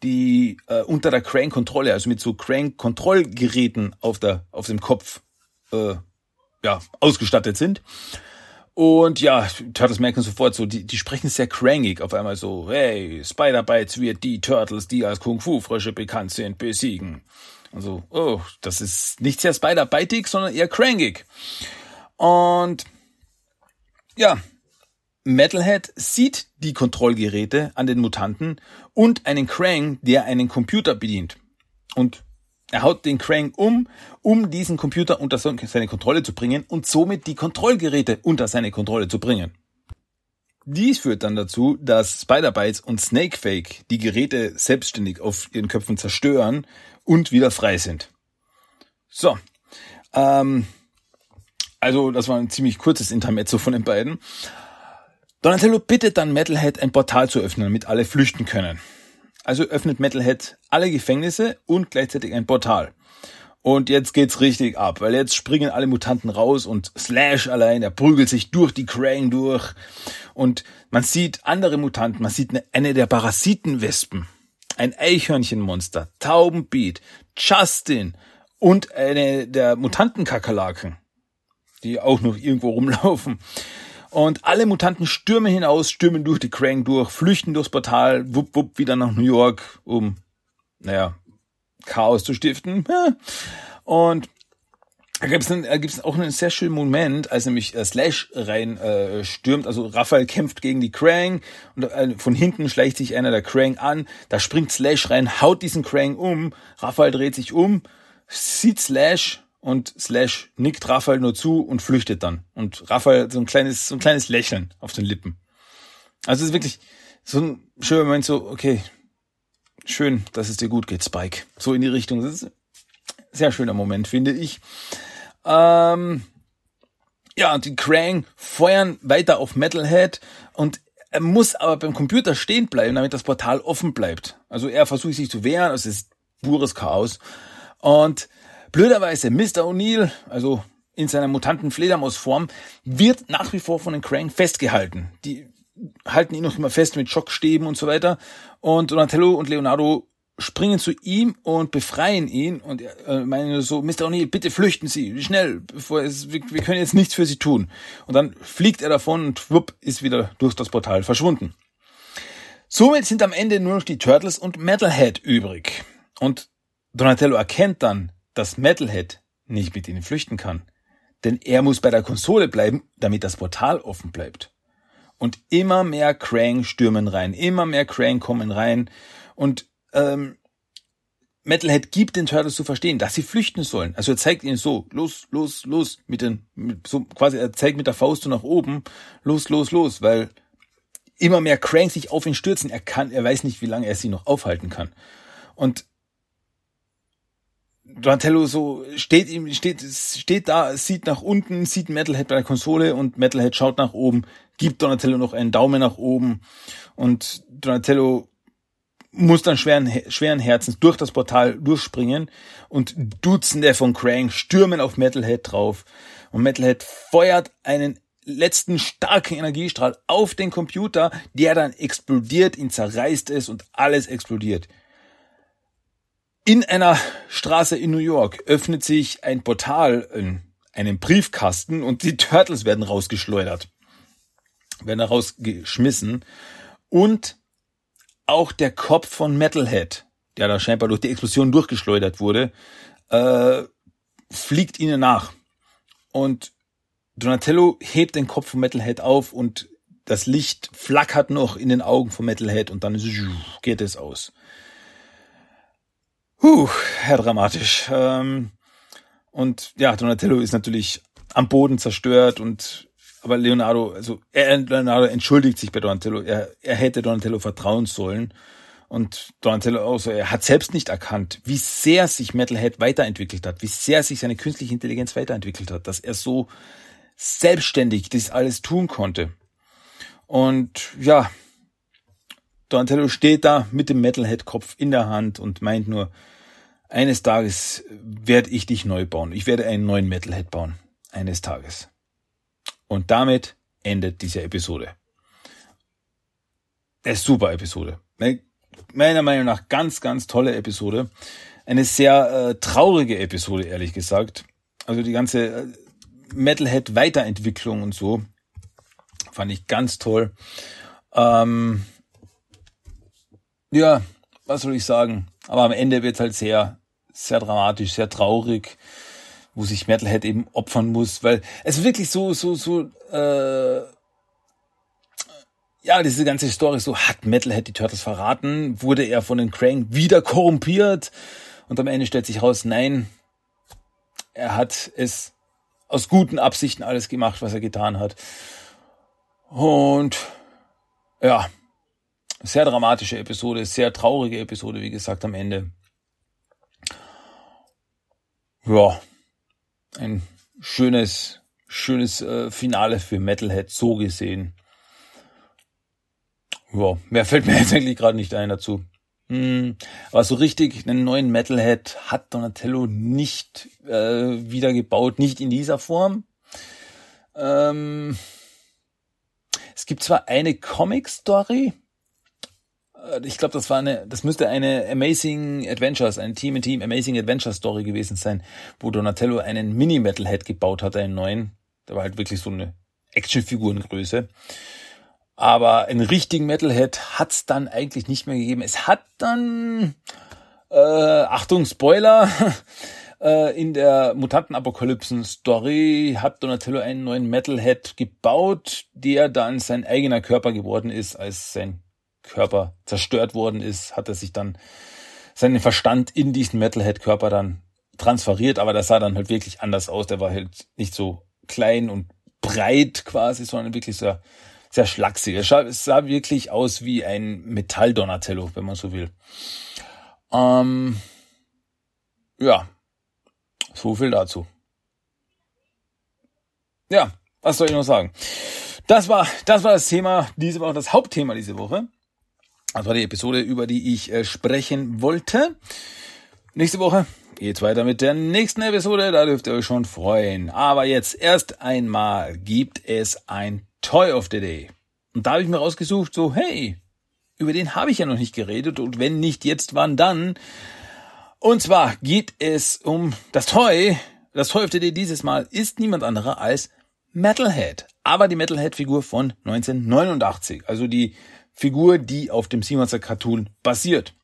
die äh, unter der Crane-Kontrolle, also mit so Crane-Kontrollgeräten auf der auf dem Kopf äh, ja ausgestattet sind. Und ja, Turtles merken sofort so, die, die sprechen sehr crangig auf einmal so, hey, Spider-Bites wird die Turtles, die als Kung-Fu-Frösche bekannt sind, besiegen. Also, oh, das ist nicht sehr Spider-Bitig, sondern eher crangig. Und ja, Metalhead sieht die Kontrollgeräte an den Mutanten und einen Krang, der einen Computer bedient. Und er haut den Krang um, um diesen Computer unter seine Kontrolle zu bringen und somit die Kontrollgeräte unter seine Kontrolle zu bringen. Dies führt dann dazu, dass Spider-Bites und Snakefake die Geräte selbstständig auf ihren Köpfen zerstören und wieder frei sind. So, ähm, also das war ein ziemlich kurzes Intermezzo von den beiden. Donatello bittet dann Metalhead, ein Portal zu öffnen, damit alle flüchten können. Also öffnet Metalhead alle Gefängnisse und gleichzeitig ein Portal. Und jetzt geht's richtig ab, weil jetzt springen alle Mutanten raus und Slash allein, er prügelt sich durch die Krang durch. Und man sieht andere Mutanten, man sieht eine der Parasitenwespen, ein Eichhörnchenmonster, Taubenbeat, Justin und eine der Mutantenkakerlaken, die auch noch irgendwo rumlaufen. Und alle Mutanten stürmen hinaus, stürmen durch die Krang durch, flüchten durchs Portal, wupp, wupp, wieder nach New York, um, naja, Chaos zu stiften. Und da gibt es auch einen sehr schönen Moment, als nämlich äh, Slash rein äh, stürmt. Also Raphael kämpft gegen die Krang und äh, von hinten schleicht sich einer der Krang an. Da springt Slash rein, haut diesen Krang um. Raphael dreht sich um, sieht Slash und Slash nickt Raphael nur zu und flüchtet dann. Und Raphael so ein kleines, so ein kleines Lächeln auf den Lippen. Also es ist wirklich so ein schöner Moment, so, okay, schön, dass es dir gut geht, Spike. So in die Richtung. Das ist ein sehr schöner Moment, finde ich. Ähm, ja, die Krang feuern weiter auf Metalhead und er muss aber beim Computer stehen bleiben, damit das Portal offen bleibt. Also er versucht sich zu wehren, es ist pures Chaos. Und blöderweise Mr. O'Neill, also in seiner mutanten Fledermausform, wird nach wie vor von den Krang festgehalten. Die halten ihn noch immer fest mit Schockstäben und so weiter. Und Donatello und Leonardo springen zu ihm und befreien ihn und äh, meinen so, Mr. O'Neill, bitte flüchten Sie, schnell, bevor es, wir, wir können jetzt nichts für Sie tun. Und dann fliegt er davon und wupp, ist wieder durch das Portal verschwunden. Somit sind am Ende nur noch die Turtles und Metalhead übrig. Und Donatello erkennt dann, dass Metalhead nicht mit ihnen flüchten kann. Denn er muss bei der Konsole bleiben, damit das Portal offen bleibt. Und immer mehr Krang stürmen rein, immer mehr Krang kommen rein. Und ähm, Metalhead gibt den Turtles zu verstehen, dass sie flüchten sollen. Also er zeigt ihnen so, los, los, los, mit den, mit, so quasi er zeigt mit der Faust nach oben, los, los, los, weil immer mehr Krang sich auf ihn stürzen. Er kann, er weiß nicht, wie lange er sie noch aufhalten kann. Und Donatello so steht ihm, steht, steht da, sieht nach unten, sieht Metalhead bei der Konsole und Metalhead schaut nach oben, gibt Donatello noch einen Daumen nach oben und Donatello muss dann schweren, schweren Herzens durch das Portal durchspringen und Dutzende von Krang stürmen auf Metalhead drauf und Metalhead feuert einen letzten starken Energiestrahl auf den Computer, der dann explodiert, ihn zerreißt es und alles explodiert. In einer Straße in New York öffnet sich ein Portal in einem Briefkasten und die Turtles werden rausgeschleudert, werden rausgeschmissen und auch der Kopf von Metalhead, der da scheinbar durch die Explosion durchgeschleudert wurde, äh, fliegt ihnen nach. Und Donatello hebt den Kopf von Metalhead auf und das Licht flackert noch in den Augen von Metalhead und dann geht es aus. Puh, Herr dramatisch. Ähm, und ja, Donatello ist natürlich am Boden zerstört und aber Leonardo, also er, Leonardo entschuldigt sich bei Donatello. Er, er hätte Donatello vertrauen sollen. Und Donatello auch so, er hat selbst nicht erkannt, wie sehr sich Metalhead weiterentwickelt hat, wie sehr sich seine künstliche Intelligenz weiterentwickelt hat, dass er so selbstständig das alles tun konnte. Und ja, Donatello steht da mit dem Metalhead-Kopf in der Hand und meint nur, eines Tages werde ich dich neu bauen. Ich werde einen neuen Metalhead bauen. Eines Tages. Und damit endet diese Episode. Eine super Episode. Meiner Meinung nach ganz, ganz tolle Episode. Eine sehr äh, traurige Episode, ehrlich gesagt. Also die ganze äh, Metalhead-Weiterentwicklung und so fand ich ganz toll. Ähm, ja, was soll ich sagen? Aber am Ende wird halt sehr, sehr dramatisch, sehr traurig, wo sich Metalhead eben opfern muss, weil es wirklich so, so, so, äh, ja, diese ganze Story so, hat Metalhead die Turtles verraten? Wurde er von den Krang wieder korrumpiert? Und am Ende stellt sich raus, nein, er hat es aus guten Absichten alles gemacht, was er getan hat. Und ja, sehr dramatische Episode, sehr traurige Episode, wie gesagt, am Ende. Ja, ein schönes, schönes äh, Finale für Metalhead so gesehen. Ja, mehr fällt mir jetzt eigentlich gerade nicht ein dazu. Hm, aber so richtig einen neuen Metalhead hat Donatello nicht äh, wieder gebaut, nicht in dieser Form. Ähm, es gibt zwar eine Comic-Story, ich glaube, das war eine, das müsste eine Amazing Adventures, ein Team in Team Amazing Adventure Story gewesen sein, wo Donatello einen Mini-Metalhead gebaut hat, einen neuen. Der war halt wirklich so eine Actionfigurengröße. Aber einen richtigen Metalhead hat's dann eigentlich nicht mehr gegeben. Es hat dann, äh, Achtung, Spoiler, äh, in der Mutantenapokalypsen-Story hat Donatello einen neuen Metalhead gebaut, der dann sein eigener Körper geworden ist, als sein Körper zerstört worden ist, hat er sich dann seinen Verstand in diesen Metalhead-Körper dann transferiert, aber das sah dann halt wirklich anders aus. Der war halt nicht so klein und breit quasi, sondern wirklich sehr sehr schlaksig. Es sah, wirklich aus wie ein Metall-Donatello, wenn man so will. Ähm, ja, so viel dazu. Ja, was soll ich noch sagen? Das war, das war das Thema diese Woche, das Hauptthema diese Woche. Das war die Episode, über die ich äh, sprechen wollte. Nächste Woche geht's weiter mit der nächsten Episode, da dürft ihr euch schon freuen. Aber jetzt erst einmal gibt es ein Toy of the Day. Und da habe ich mir rausgesucht, so, hey, über den habe ich ja noch nicht geredet und wenn nicht jetzt, wann dann? Und zwar geht es um das Toy. Das Toy of the Day dieses Mal ist niemand anderer als Metalhead. Aber die Metalhead-Figur von 1989. Also die Figur, die auf dem Simonser Cartoon basiert.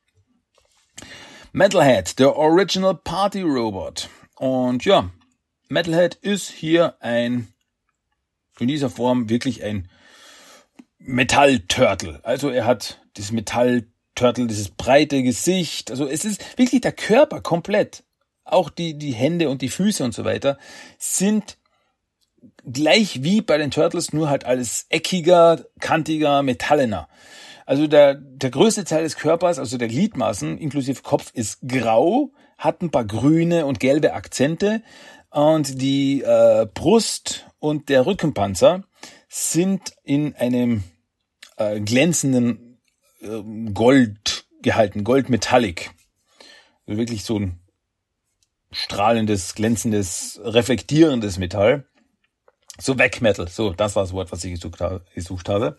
Metalhead, der Original Party Robot. Und ja, Metalhead ist hier ein in dieser Form wirklich ein Metallturtle. Also er hat dieses Metallturtle, dieses breite Gesicht. Also es ist wirklich der Körper komplett. Auch die, die Hände und die Füße und so weiter sind gleich wie bei den Turtles, nur halt alles eckiger, kantiger, metallener. Also der, der größte Teil des Körpers, also der Gliedmaßen inklusive Kopf, ist grau, hat ein paar grüne und gelbe Akzente und die äh, Brust und der Rückenpanzer sind in einem äh, glänzenden äh, Gold gehalten, Goldmetallic. Also wirklich so ein strahlendes, glänzendes, reflektierendes Metall. So Wegmetal, so, das war das Wort, was ich gesucht habe. Gesucht habe.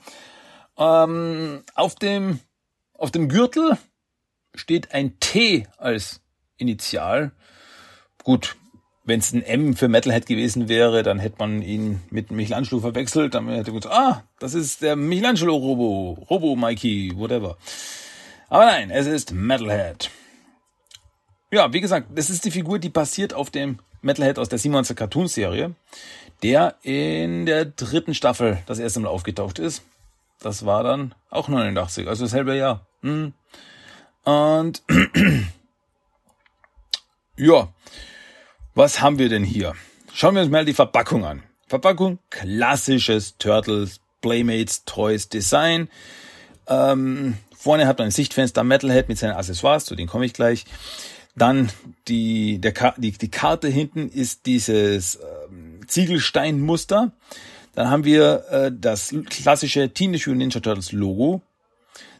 Ähm, auf dem, auf dem Gürtel steht ein T als Initial. Gut, wenn es ein M für Metalhead gewesen wäre, dann hätte man ihn mit Michelangelo verwechselt. Dann hätte man gesagt, ah, das ist der Michelangelo Robo, Robo Mikey, whatever. Aber nein, es ist Metalhead. Ja, wie gesagt, das ist die Figur, die basiert auf dem Metalhead aus der Simonster Cartoon Serie, der in der dritten Staffel das erste Mal aufgetaucht ist. Das war dann auch 89, also dasselbe Jahr. Hm. Und ja, was haben wir denn hier? Schauen wir uns mal die Verpackung an. Verpackung, klassisches Turtles Playmates Toys Design. Ähm, vorne hat man ein Sichtfenster Metalhead mit seinen Accessoires, zu denen komme ich gleich. Dann die, der, die, die Karte hinten ist dieses Ziegelsteinmuster. Dann haben wir äh, das klassische Teenage Mutant Ninja Turtles Logo.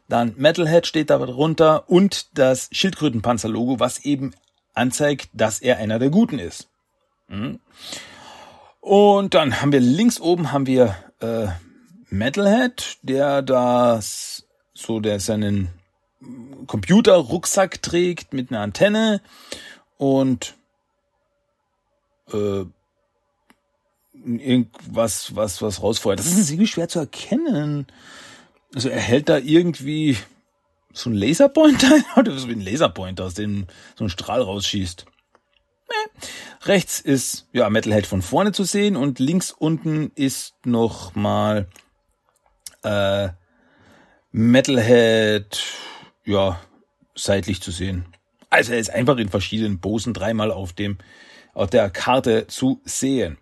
Dann Metalhead steht da drunter und das Schildkrötenpanzer Logo, was eben anzeigt, dass er einer der Guten ist. Mhm. Und dann haben wir links oben haben wir äh, Metalhead, der das so der seinen Computerrucksack trägt mit einer Antenne und äh, irgendwas was was rausfeuert. Das ist irgendwie schwer zu erkennen. Also er hält da irgendwie so ein Laserpointer oder so wie ein Laserpointer, aus dem so ein Strahl rausschießt. Nee. Rechts ist ja Metalhead von vorne zu sehen und links unten ist noch mal äh, Metalhead ja seitlich zu sehen. Also er ist einfach in verschiedenen Posen dreimal auf dem auf der Karte zu sehen.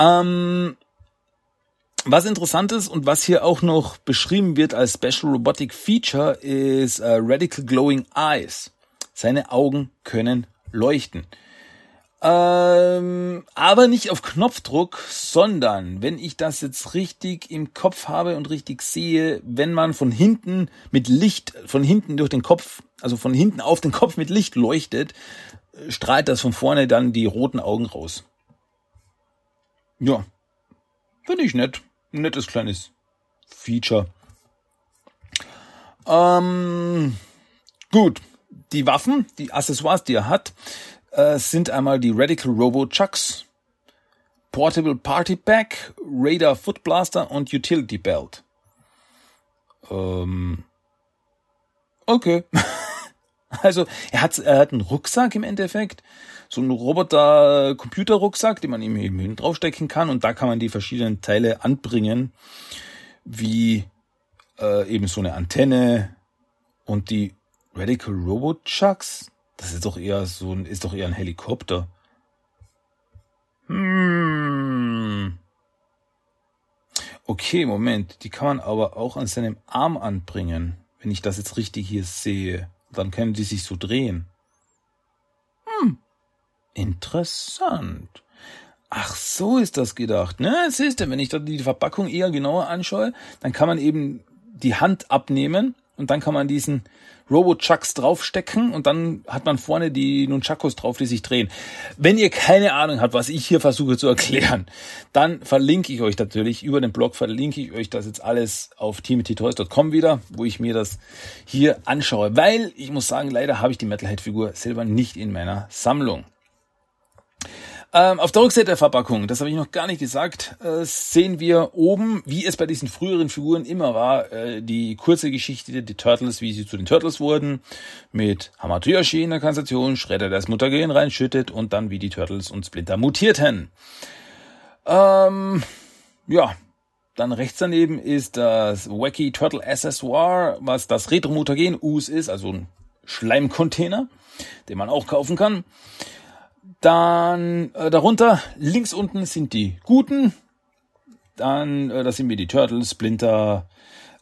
Ähm, was interessant ist und was hier auch noch beschrieben wird als Special Robotic Feature ist uh, Radical Glowing Eyes. Seine Augen können leuchten. Ähm, aber nicht auf Knopfdruck, sondern wenn ich das jetzt richtig im Kopf habe und richtig sehe, wenn man von hinten mit Licht, von hinten durch den Kopf, also von hinten auf den Kopf mit Licht leuchtet, strahlt das von vorne dann die roten Augen raus. Ja, finde ich nett. Nettes kleines Feature. Ähm, gut, die Waffen, die Accessoires, die er hat, äh, sind einmal die Radical Robo Chucks, Portable Party Pack, Radar Foot Blaster und Utility Belt. Ähm, okay. also er hat, er hat einen Rucksack im Endeffekt, so einen Roboter-Computer-Rucksack, den man eben hinten draufstecken kann und da kann man die verschiedenen Teile anbringen, wie äh, eben so eine Antenne und die Radical Robo Chucks. Das ist doch eher so ein, ist doch eher ein Helikopter. Hm. Okay, Moment. Die kann man aber auch an seinem Arm anbringen, wenn ich das jetzt richtig hier sehe. Dann können die sich so drehen. Interessant. Ach, so ist das gedacht. Ne, siehst du, wenn ich da die Verpackung eher genauer anschaue, dann kann man eben die Hand abnehmen und dann kann man diesen Robo-Chucks draufstecken und dann hat man vorne die Nunchakos drauf, die sich drehen. Wenn ihr keine Ahnung habt, was ich hier versuche zu erklären, dann verlinke ich euch natürlich über den Blog, verlinke ich euch das jetzt alles auf teamtoys.com wieder, wo ich mir das hier anschaue, weil ich muss sagen, leider habe ich die Metalhead-Figur selber nicht in meiner Sammlung. Ähm, auf der Rückseite der Verpackung, das habe ich noch gar nicht gesagt, äh, sehen wir oben, wie es bei diesen früheren Figuren immer war, äh, die kurze Geschichte der Turtles, wie sie zu den Turtles wurden, mit Hamatoyoshi in der Kanzation, Shredder das Mutagen reinschüttet und dann wie die Turtles und Splinter mutierten. Ähm, ja, dann rechts daneben ist das Wacky Turtle Accessoire, was das Retro-Mutagen-Us ist, also ein Schleimcontainer, den man auch kaufen kann. Dann äh, darunter links unten sind die Guten. Dann äh, da sind wir die Turtles, Splinter,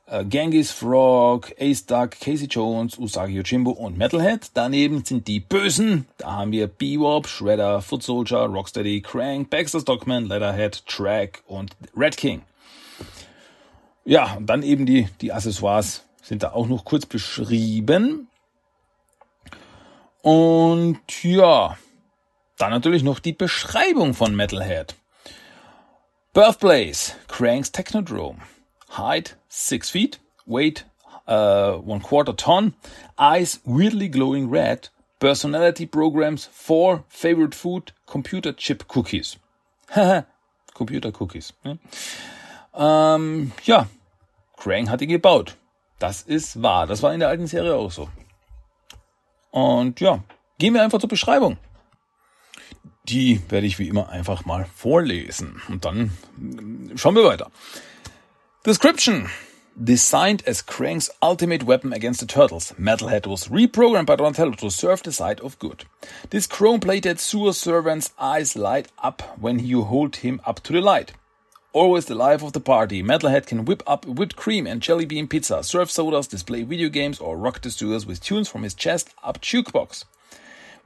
äh, Genghis Frog, Ace Duck, Casey Jones, Usagi Yojimbo und Metalhead. Daneben sind die Bösen. Da haben wir Bebop, Shredder, Foot Soldier, Rocksteady, Crank, Baxter Stockman, Leatherhead, Track und Red King. Ja, und dann eben die, die Accessoires sind da auch noch kurz beschrieben. Und ja, dann natürlich noch die Beschreibung von Metalhead. Birthplace, Cranks Technodrome. Height 6 feet, weight uh, one quarter ton, eyes weirdly glowing red, personality programs, four favorite food, computer chip cookies. Computer Cookies. Ne? Ähm, ja, Krang hat die gebaut. Das ist wahr. Das war in der alten Serie auch so. Und ja, gehen wir einfach zur Beschreibung. Die werde ich wie immer einfach mal vorlesen. Und dann schauen wir weiter. Description. Designed as Krang's ultimate weapon against the turtles, Metalhead was reprogrammed by Donatello to serve the side of good. This chrome-plated sewer servant's eyes light up when you hold him up to the light. Always the life of the party, Metalhead can whip up whipped cream and jelly bean pizza, serve sodas, display video games, or rock the sewers with tunes from his chest up jukebox.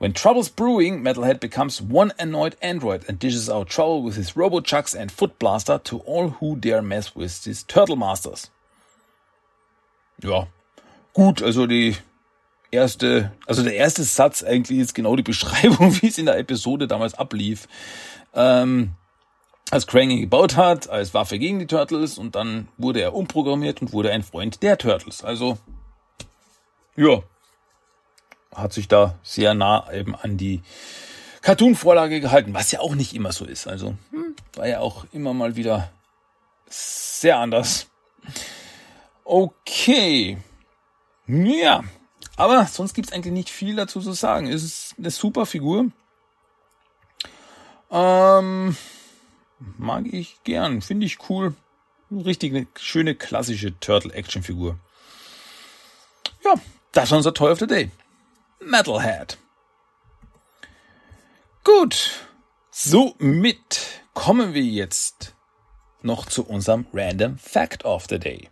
When trouble's brewing, Metalhead becomes one annoyed android and dishes out trouble with his Robo-Chucks and Foot Blaster to all who dare mess with his Turtle Masters. Ja, gut, also die erste, also der erste Satz eigentlich ist genau die Beschreibung, wie es in der Episode damals ablief. Ähm, als Krang ihn gebaut hat, als Waffe gegen die Turtles und dann wurde er umprogrammiert und wurde ein Freund der Turtles. Also, ja, hat sich da sehr nah eben an die Cartoon-Vorlage gehalten, was ja auch nicht immer so ist. Also hm, war ja auch immer mal wieder sehr anders. Okay. Ja. Aber sonst gibt's eigentlich nicht viel dazu zu sagen. Es ist eine super Figur. Ähm, mag ich gern. Finde ich cool. Richtig eine schöne klassische Turtle-Action-Figur. Ja, das war unser Toy of the Day. Metalhead. Gut, somit kommen wir jetzt noch zu unserem Random Fact of the Day.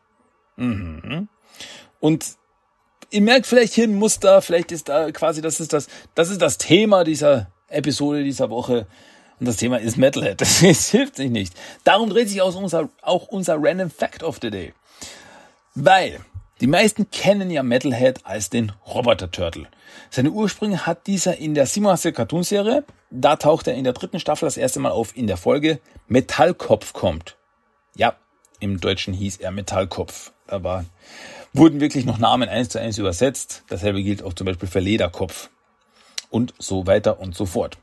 Mhm. Und ihr merkt vielleicht hier ein Muster, vielleicht ist da quasi, das ist das, das ist das Thema dieser Episode dieser Woche. Und das Thema ist Metalhead. Das, hilft sich nicht. Darum dreht sich auch unser, auch unser Random Fact of the Day. Weil die meisten kennen ja Metalhead als den Roboter Turtle. Seine Ursprünge hat dieser in der Simon Cartoon Serie. Da taucht er in der dritten Staffel das erste Mal auf in der Folge Metallkopf kommt. Ja, im Deutschen hieß er Metallkopf. War, wurden wirklich noch Namen eins zu eins übersetzt. Dasselbe gilt auch zum Beispiel für Lederkopf. Und so weiter und so fort.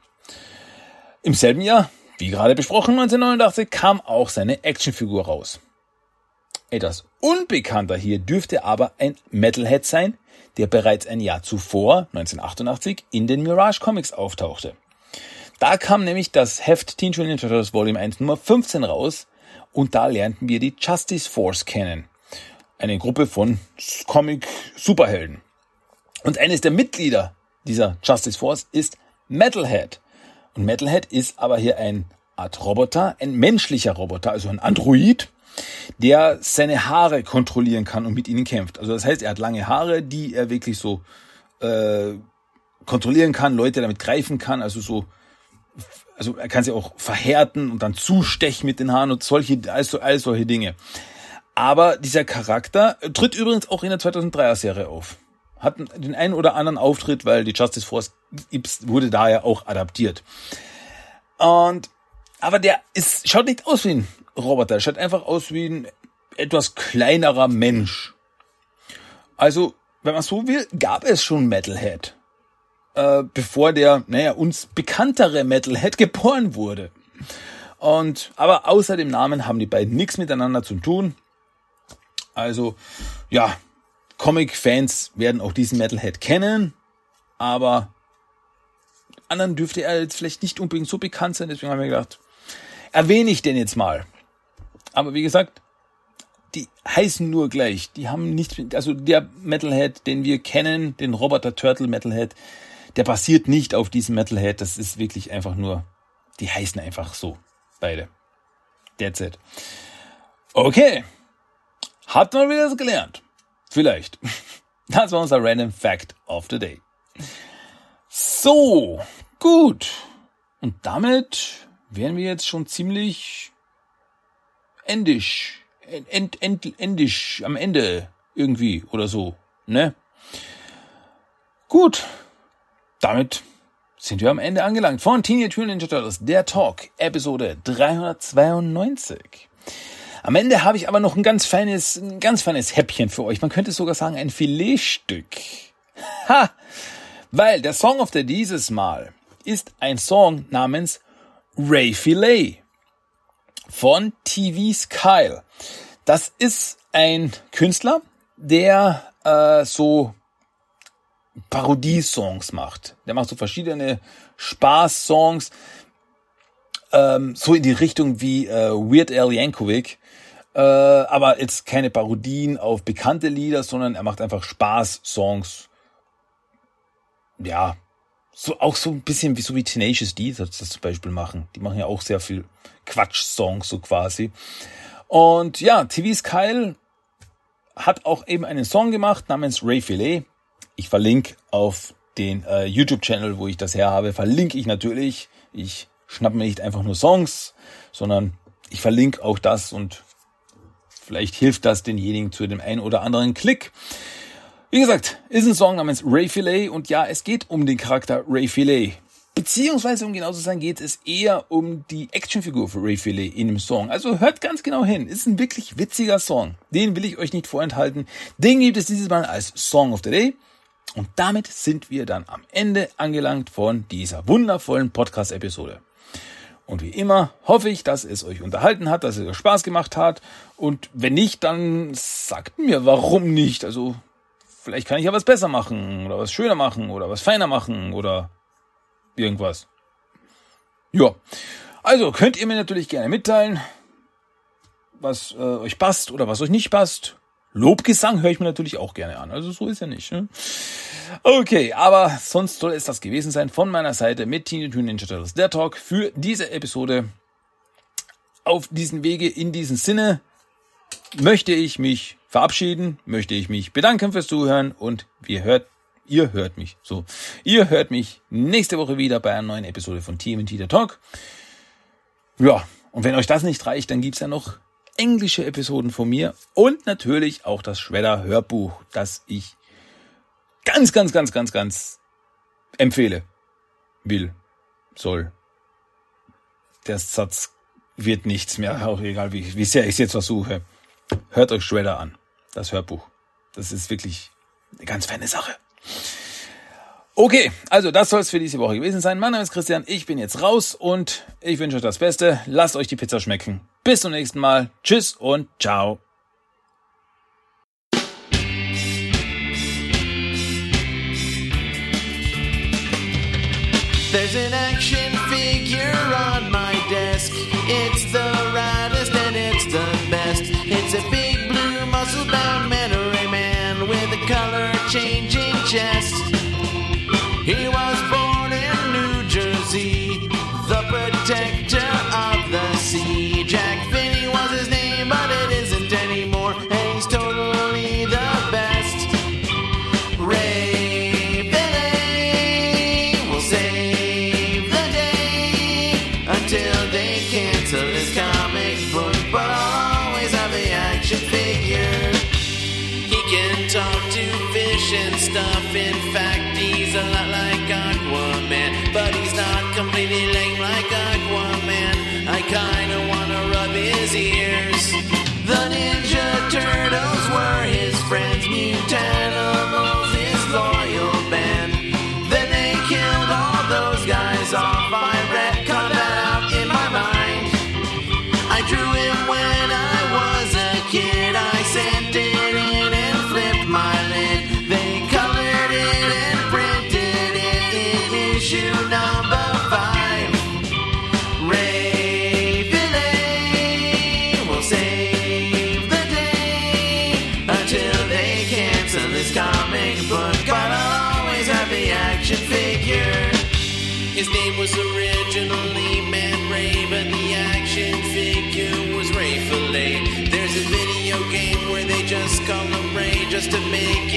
Im selben Jahr, wie gerade besprochen, 1989, kam auch seine Actionfigur raus. Etwas unbekannter hier dürfte aber ein Metalhead sein, der bereits ein Jahr zuvor, 1988, in den Mirage Comics auftauchte. Da kam nämlich das Heft Teen Ninja Turtles Volume 1 Nummer 15 raus und da lernten wir die Justice Force kennen. Eine Gruppe von Comic-Superhelden. Und eines der Mitglieder dieser Justice Force ist Metalhead. Und Metalhead ist aber hier ein Art Roboter, ein menschlicher Roboter, also ein Android, der seine Haare kontrollieren kann und mit ihnen kämpft. Also das heißt, er hat lange Haare, die er wirklich so äh, kontrollieren kann, Leute damit greifen kann, also so also er kann sie auch verhärten und dann zustechen mit den Haaren und solche, also all solche Dinge. Aber dieser Charakter tritt übrigens auch in der 2003er Serie auf. Hat den einen oder anderen Auftritt, weil die Justice Force wurde daher auch adaptiert. Und, aber der ist, schaut nicht aus wie ein Roboter. Schaut einfach aus wie ein etwas kleinerer Mensch. Also, wenn man so will, gab es schon Metalhead. Äh, bevor der, naja, uns bekanntere Metalhead geboren wurde. Und, aber außer dem Namen haben die beiden nichts miteinander zu tun. Also, ja, Comic-Fans werden auch diesen Metalhead kennen, aber anderen dürfte er jetzt vielleicht nicht unbedingt so bekannt sein, deswegen haben wir gedacht, erwähne ich den jetzt mal. Aber wie gesagt, die heißen nur gleich. Die haben nichts mit, also der Metalhead, den wir kennen, den Roboter Turtle Metalhead, der basiert nicht auf diesem Metalhead. Das ist wirklich einfach nur, die heißen einfach so. Beide. That's it. Okay. Hat man wieder gelernt. Vielleicht. Das war unser Random Fact of the Day. So, gut. Und damit wären wir jetzt schon ziemlich endisch, end, end, endisch, am Ende irgendwie oder so, ne? Gut, damit sind wir am Ende angelangt von Teenage Mutant Ninja Turtles, der Talk, Episode 392. Am Ende habe ich aber noch ein ganz feines, ein ganz feines Häppchen für euch. Man könnte sogar sagen ein Filetstück. Ha! Weil der Song of the dieses Mal ist ein Song namens Ray Filet von TV's Kyle. Das ist ein Künstler, der äh, so Parodiesongs macht. Der macht so verschiedene Spaß-Songs, ähm, so in die Richtung wie äh, Weird Al Yankovic. Äh, aber jetzt keine Parodien auf bekannte Lieder, sondern er macht einfach Spaß-Songs. Ja, so auch so ein bisschen wie so wie Tenacious D das, das zum Beispiel machen. Die machen ja auch sehr viel Quatsch-Songs so quasi. Und ja, TV's Kyle hat auch eben einen Song gemacht namens Ray Filet. Ich verlinke auf den äh, YouTube-Channel, wo ich das her habe, verlinke ich natürlich. Ich schnapp mir nicht einfach nur Songs, sondern ich verlinke auch das und vielleicht hilft das denjenigen zu dem einen oder anderen Klick. Wie gesagt, ist ein Song namens Ray Filet und ja, es geht um den Charakter Ray Filet. Beziehungsweise, um genau zu sein, geht es eher um die Actionfigur für Ray Filet in dem Song. Also hört ganz genau hin. Ist ein wirklich witziger Song. Den will ich euch nicht vorenthalten. Den gibt es dieses Mal als Song of the Day. Und damit sind wir dann am Ende angelangt von dieser wundervollen Podcast-Episode. Und wie immer hoffe ich, dass es euch unterhalten hat, dass es euch Spaß gemacht hat. Und wenn nicht, dann sagt mir, warum nicht. Also vielleicht kann ich ja was besser machen oder was schöner machen oder was feiner machen oder irgendwas. Ja, also könnt ihr mir natürlich gerne mitteilen, was äh, euch passt oder was euch nicht passt. Lobgesang höre ich mir natürlich auch gerne an. Also so ist ja nicht. Ne? Okay, aber sonst soll es das gewesen sein von meiner Seite mit Teenage Mutant Ninja Turtles, der Talk für diese Episode. Auf diesen Wege, in diesem Sinne, möchte ich mich verabschieden, möchte ich mich bedanken fürs Zuhören und wir hört, Ihr hört mich. So. Ihr hört mich nächste Woche wieder bei einer neuen Episode von TMT der Talk. Ja. Und wenn euch das nicht reicht, dann gibt's ja noch englische Episoden von mir und natürlich auch das Shredder Hörbuch, das ich ganz, ganz, ganz, ganz, ganz empfehle. Will, soll. Der Satz wird nichts mehr, auch egal wie, wie sehr ich es jetzt versuche. Hört euch Shredder an, das Hörbuch. Das ist wirklich eine ganz feine Sache. Okay, also das soll es für diese Woche gewesen sein. Mein Name ist Christian, ich bin jetzt raus und ich wünsche euch das Beste. Lasst euch die Pizza schmecken. Bis zum nächsten Mal. Tschüss und ciao. There's an action figure on my desk. It's the He was just to make